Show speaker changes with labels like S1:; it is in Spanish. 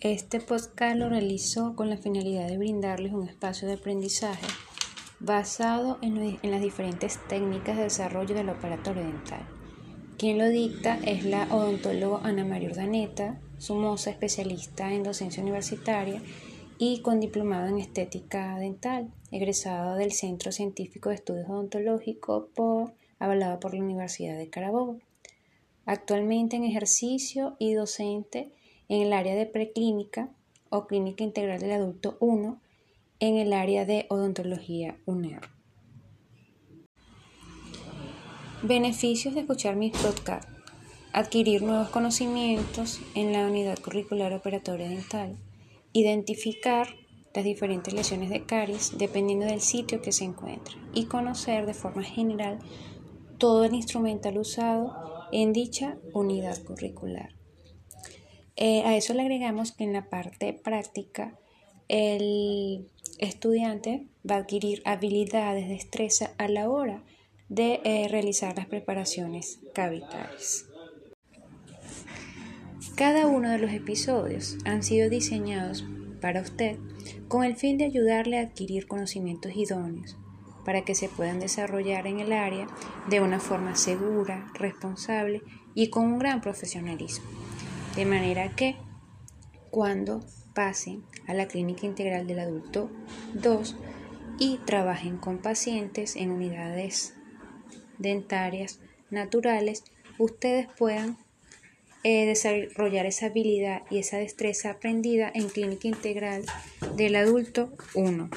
S1: Este podcast lo realizó con la finalidad de brindarles un espacio de aprendizaje basado en, las diferentes técnicas de desarrollo del operatorio dental. Quien lo dicta es la odontóloga Ana María Urdaneta, su moza especialista en docencia universitaria y con diplomado en estética dental, egresada del Centro Científico de Estudios Odontológicos por, avalado por la Universidad de Carabobo. Actualmente en ejercicio y docente en el área de preclínica o clínica integral del adulto 1 en el área de odontología UNER. Beneficios de escuchar mis podcasts. Adquirir nuevos conocimientos en la unidad curricular operatoria dental. Identificar las diferentes lesiones de caries dependiendo del sitio que se encuentre y conocer de forma general todo el instrumental usado en dicha unidad curricular. Eh, a eso le agregamos que en la parte práctica el estudiante va a adquirir habilidades, de destreza a la hora de eh, realizar las preparaciones cavitales. Cada uno de los episodios han sido diseñados para usted con el fin de ayudarle a adquirir conocimientos idóneos para que se puedan desarrollar en el área de una forma segura, responsable y con un gran profesionalismo. De manera que cuando pasen a la clínica integral del adulto 2 y trabajen con pacientes en unidades dentarias naturales, ustedes puedan eh, desarrollar esa habilidad y esa destreza aprendida en clínica integral del adulto 1.